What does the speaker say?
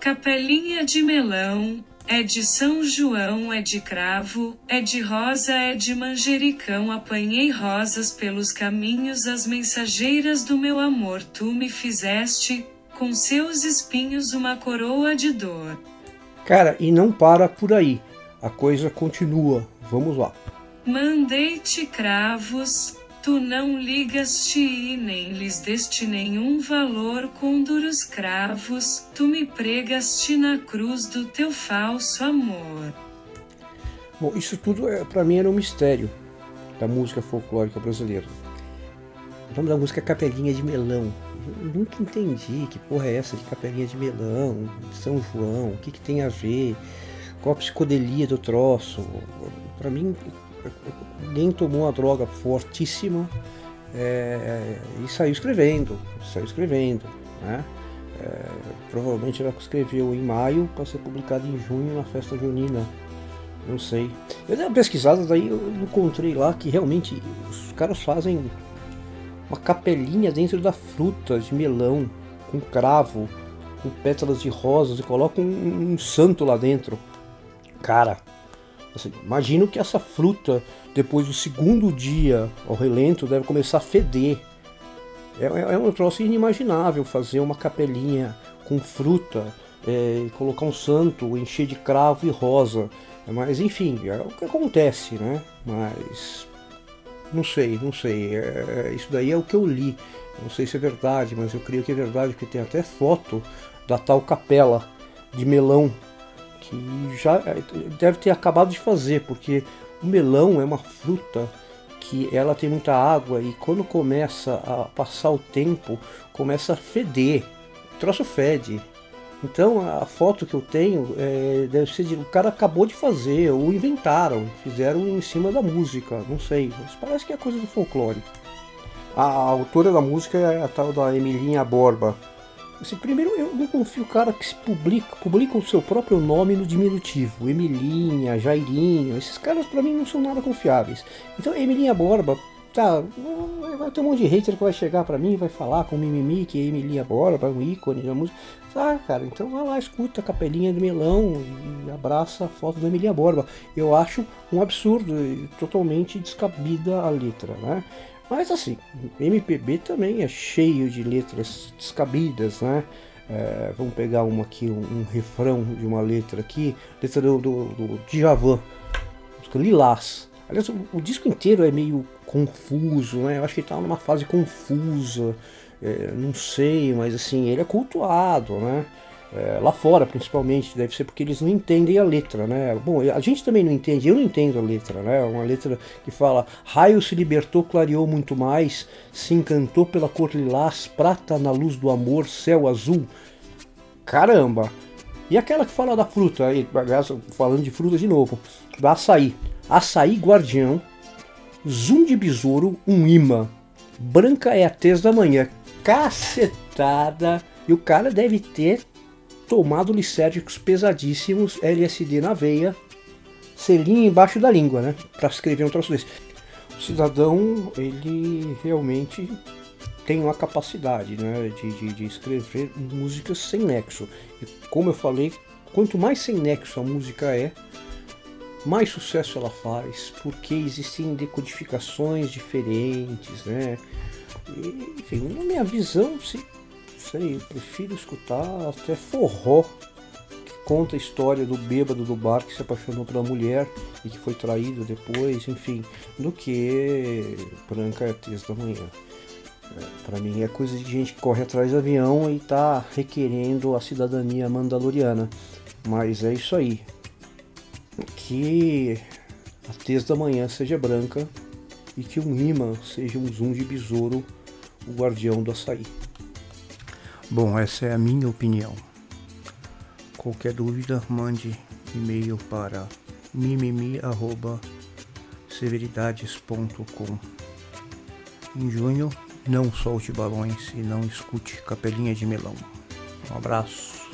capelinha de melão, é de São João, é de cravo, é de rosa, é de manjericão. Apanhei rosas pelos caminhos, as mensageiras do meu amor. Tu me fizeste, com seus espinhos, uma coroa de dor. Cara, e não para por aí. A coisa continua. Vamos lá. Mandei-te cravos, tu não ligas-te e nem lhes deste nenhum valor com duros cravos, tu me pregaste na cruz do teu falso amor. Bom, isso tudo é, para mim era um mistério da música folclórica brasileira. O nome da música é Capelinha de Melão. Eu nunca entendi que porra é essa de Capelinha de Melão, de São João, o que, que tem a ver, qual a psicodelia do troço. Para mim, alguém tomou uma droga fortíssima é, e saiu escrevendo, saiu escrevendo, né? É, provavelmente ela escreveu em maio para ser publicado em junho na festa junina. Não sei. Eu dei uma pesquisada, daí eu encontrei lá que realmente os caras fazem uma capelinha dentro da fruta de melão, com cravo, com pétalas de rosas e colocam um, um santo lá dentro. Cara, Assim, imagino que essa fruta, depois do segundo dia ao relento, deve começar a feder. É, é, é um troço inimaginável fazer uma capelinha com fruta, é, colocar um santo, encher de cravo e rosa. Mas enfim, é o que acontece, né? Mas não sei, não sei. É, é, isso daí é o que eu li. Não sei se é verdade, mas eu creio que é verdade, porque tem até foto da tal capela de melão que já é, deve ter acabado de fazer, porque o melão é uma fruta que ela tem muita água e quando começa a passar o tempo, começa a feder. O troço fede. Então a foto que eu tenho é, deve ser de. O cara acabou de fazer, ou inventaram, fizeram em cima da música, não sei. Mas parece que é coisa do folclore. A, a autora da música é a tal da Emilinha Borba. Assim, primeiro, eu não confio cara que se publica, publica o seu próprio nome no diminutivo. Emilinha, Jairinho, esses caras para mim não são nada confiáveis. Então, Emilinha Borba, tá, vai ter um monte de hater que vai chegar para mim, vai falar com mimimi que é Emilinha Borba, um ícone da música. Ah, cara, então vai lá, escuta a capelinha de melão e abraça a foto da Emilinha Borba. Eu acho um absurdo e totalmente descabida a letra, né? Mas assim, MPB também é cheio de letras descabidas, né? É, vamos pegar uma aqui, um, um, refrão de uma letra aqui, letra do, do, do Djavan, Lilás. Aliás, o, o, disco inteiro é meio confuso, né? Eu acho que ele tá numa fase confusa, é, não sei, mas assim, ele é cultuado, né? É, lá fora, principalmente, deve ser porque eles não entendem a letra, né? Bom, a gente também não entende, eu não entendo a letra, né? Uma letra que fala: Raio se libertou, clareou muito mais, se encantou pela cor lilás, prata na luz do amor, céu azul. Caramba! E aquela que fala da fruta, aí, falando de fruta de novo, da açaí. Açaí guardião, zoom de besouro, um imã. Branca é a tez da manhã. Cacetada! E o cara deve ter tomado lisérgicos pesadíssimos, LSD na veia, selinho embaixo da língua, né? Para escrever um troço desse. O cidadão, ele realmente tem uma capacidade né, de, de, de escrever músicas sem nexo. E como eu falei, quanto mais sem nexo a música é, mais sucesso ela faz, porque existem decodificações diferentes, né? E, enfim, na minha visão, se sei, prefiro escutar até forró, que conta a história do bêbado do bar que se apaixonou pela mulher e que foi traído depois, enfim, do que Branca Artes da Manhã. É, para mim é coisa de gente que corre atrás do avião e tá requerendo a cidadania mandaloriana. Mas é isso aí. Que a tez da manhã seja branca e que um imã seja um zoom de besouro, o guardião do açaí. Bom, essa é a minha opinião. Qualquer dúvida, mande e-mail para mimimi@severidades.com. Em junho, não solte balões e não escute capelinha de melão. Um abraço.